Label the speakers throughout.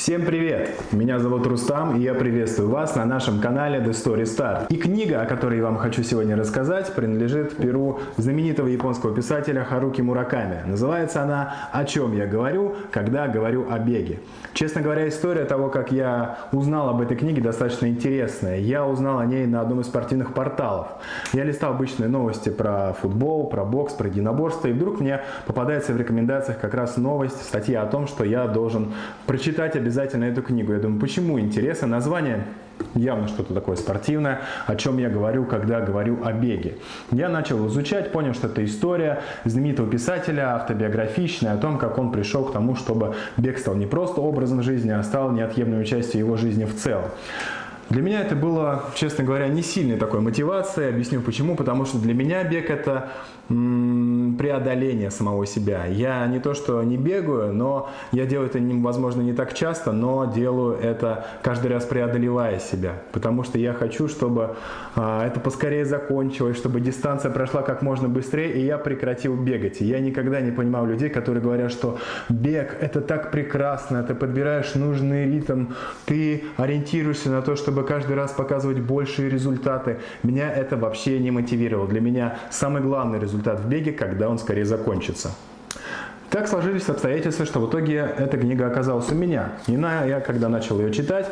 Speaker 1: Всем привет! Меня зовут Рустам, и я приветствую вас на нашем канале The Story Start. И книга, о которой я вам хочу сегодня рассказать, принадлежит перу знаменитого японского писателя Харуки Мураками. Называется она «О чем я говорю, когда говорю о беге». Честно говоря, история того, как я узнал об этой книге, достаточно интересная. Я узнал о ней на одном из спортивных порталов. Я листал обычные новости про футбол, про бокс, про единоборство, и вдруг мне попадается в рекомендациях как раз новость, статья о том, что я должен прочитать обязательно эту книгу. Я думаю, почему интересно? Название явно что-то такое спортивное, о чем я говорю, когда говорю о беге. Я начал изучать, понял, что это история знаменитого писателя, автобиографичная, о том, как он пришел к тому, чтобы бег стал не просто образом жизни, а стал неотъемлемой частью его жизни в целом. Для меня это было, честно говоря, не сильной такой мотивацией. Объясню почему. Потому что для меня бег это преодоление самого себя. Я не то, что не бегаю, но я делаю это, возможно, не так часто, но делаю это каждый раз преодолевая себя. Потому что я хочу, чтобы а, это поскорее закончилось, чтобы дистанция прошла как можно быстрее, и я прекратил бегать. Я никогда не понимал людей, которые говорят, что бег это так прекрасно, ты подбираешь нужный ритм, ты ориентируешься на то, чтобы каждый раз показывать большие результаты. Меня это вообще не мотивировало. Для меня самый главный результат в беге, когда он скорее закончится. Так сложились обстоятельства, что в итоге эта книга оказалась у меня. И на, я, когда начал ее читать,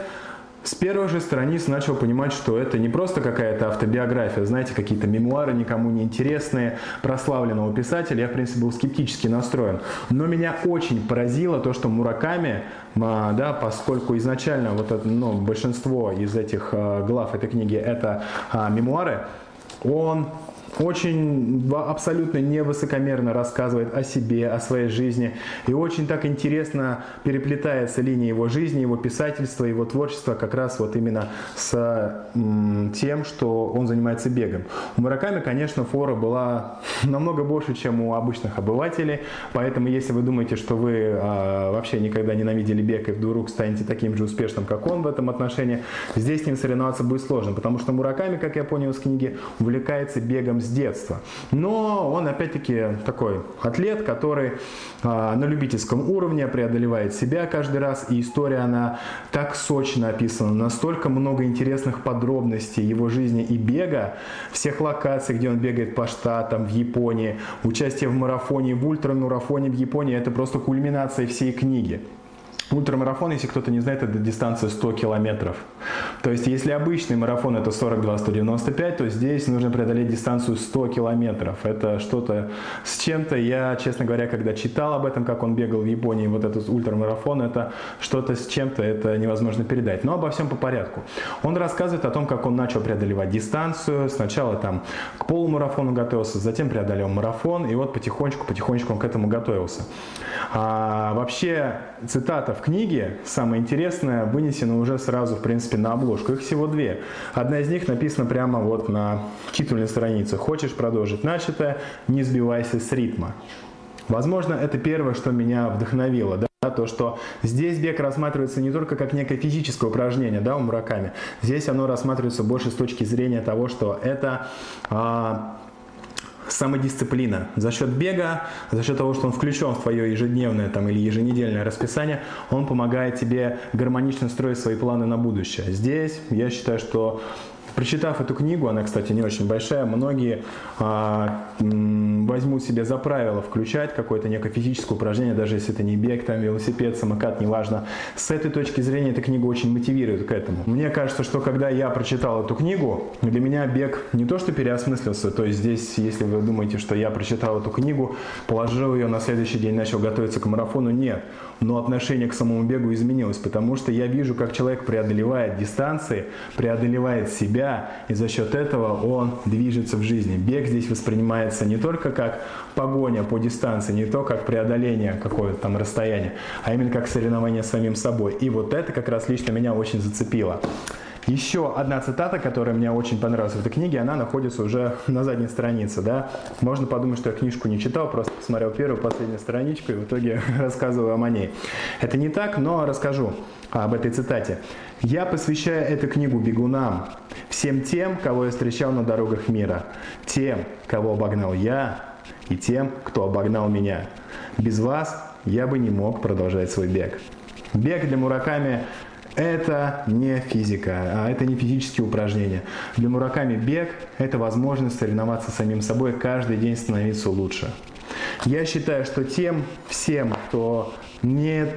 Speaker 1: с первых же страниц начал понимать, что это не просто какая-то автобиография, знаете, какие-то мемуары никому не интересные прославленного писателя. Я, в принципе, был скептически настроен. Но меня очень поразило то, что Мураками, а, да, поскольку изначально вот это, ну, большинство из этих а, глав этой книги это а, мемуары, он очень абсолютно невысокомерно рассказывает о себе, о своей жизни. И очень так интересно переплетается линия его жизни, его писательства, его творчества как раз вот именно с тем, что он занимается бегом. У Мураками, конечно, фора была намного больше, чем у обычных обывателей. Поэтому, если вы думаете, что вы а, вообще никогда ненавидели бег и вдруг станете таким же успешным, как он в этом отношении, здесь с ним соревноваться будет сложно. Потому что Мураками, как я понял из книги, увлекается бегом с с детства. Но он опять-таки такой атлет, который а, на любительском уровне преодолевает себя каждый раз. И история, она так сочно описана, настолько много интересных подробностей его жизни и бега, всех локаций, где он бегает по штатам, в Японии, участие в марафоне, в ультрамарафоне в Японии, это просто кульминация всей книги. Ультрамарафон, если кто-то не знает, это дистанция 100 километров. То есть, если обычный марафон это 42-195, то здесь нужно преодолеть дистанцию 100 километров. Это что-то с чем-то. Я, честно говоря, когда читал об этом, как он бегал в Японии, вот этот ультрамарафон, это что-то с чем-то, это невозможно передать. Но обо всем по порядку. Он рассказывает о том, как он начал преодолевать дистанцию. Сначала там к полумарафону готовился, затем преодолел марафон, и вот потихонечку-потихонечку он к этому готовился. А, вообще, цитата в книге, самое интересное, вынесена уже сразу, в принципе, на обложку. Их всего две. Одна из них написана прямо вот на титульной странице. «Хочешь продолжить начатое? Не сбивайся с ритма». Возможно, это первое, что меня вдохновило. Да? то, что здесь бег рассматривается не только как некое физическое упражнение, да, у Мураками. Здесь оно рассматривается больше с точки зрения того, что это а, самодисциплина. За счет бега, за счет того, что он включен в твое ежедневное там, или еженедельное расписание, он помогает тебе гармонично строить свои планы на будущее. Здесь я считаю, что Прочитав эту книгу, она, кстати, не очень большая, многие а, возьмут себе за правило включать какое-то некое физическое упражнение, даже если это не бег, там, велосипед, самокат, неважно. С этой точки зрения эта книга очень мотивирует к этому. Мне кажется, что когда я прочитал эту книгу, для меня бег не то что переосмыслился, то есть здесь, если вы думаете, что я прочитал эту книгу, положил ее на следующий день, начал готовиться к марафону, нет. Но отношение к самому бегу изменилось, потому что я вижу, как человек преодолевает дистанции, преодолевает себя, себя, и за счет этого он движется в жизни. Бег здесь воспринимается не только как погоня по дистанции, не то как преодоление какого-то там расстояния, а именно как соревнование с самим собой. И вот это как раз лично меня очень зацепило. Еще одна цитата, которая мне очень понравилась в этой книге, она находится уже на задней странице. Да? Можно подумать, что я книжку не читал, просто посмотрел первую, последнюю страничку и в итоге рассказываю о ней. Это не так, но расскажу об этой цитате. «Я посвящаю эту книгу бегунам, всем тем, кого я встречал на дорогах мира, тем, кого обогнал я, и тем, кто обогнал меня. Без вас я бы не мог продолжать свой бег». Бег для Мураками это не физика, а это не физические упражнения. Для Мураками бег – это возможность соревноваться с самим собой, каждый день становиться лучше. Я считаю, что тем всем, кто не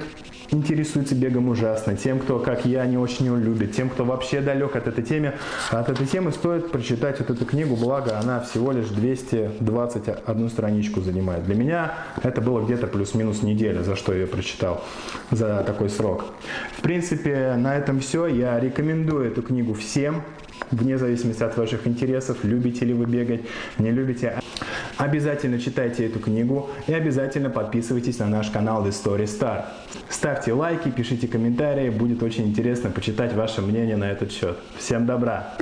Speaker 1: интересуется бегом ужасно, тем, кто, как я, не очень его любит, тем, кто вообще далек от этой темы, от этой темы стоит прочитать вот эту книгу, благо она всего лишь 221 страничку занимает. Для меня это было где-то плюс-минус неделя, за что я ее прочитал, за такой срок. В принципе, на этом все. Я рекомендую эту книгу всем, вне зависимости от ваших интересов, любите ли вы бегать, не любите. Обязательно читайте эту книгу и обязательно подписывайтесь на наш канал The Story Star. Ставьте лайки, пишите комментарии, будет очень интересно почитать ваше мнение на этот счет. Всем добра!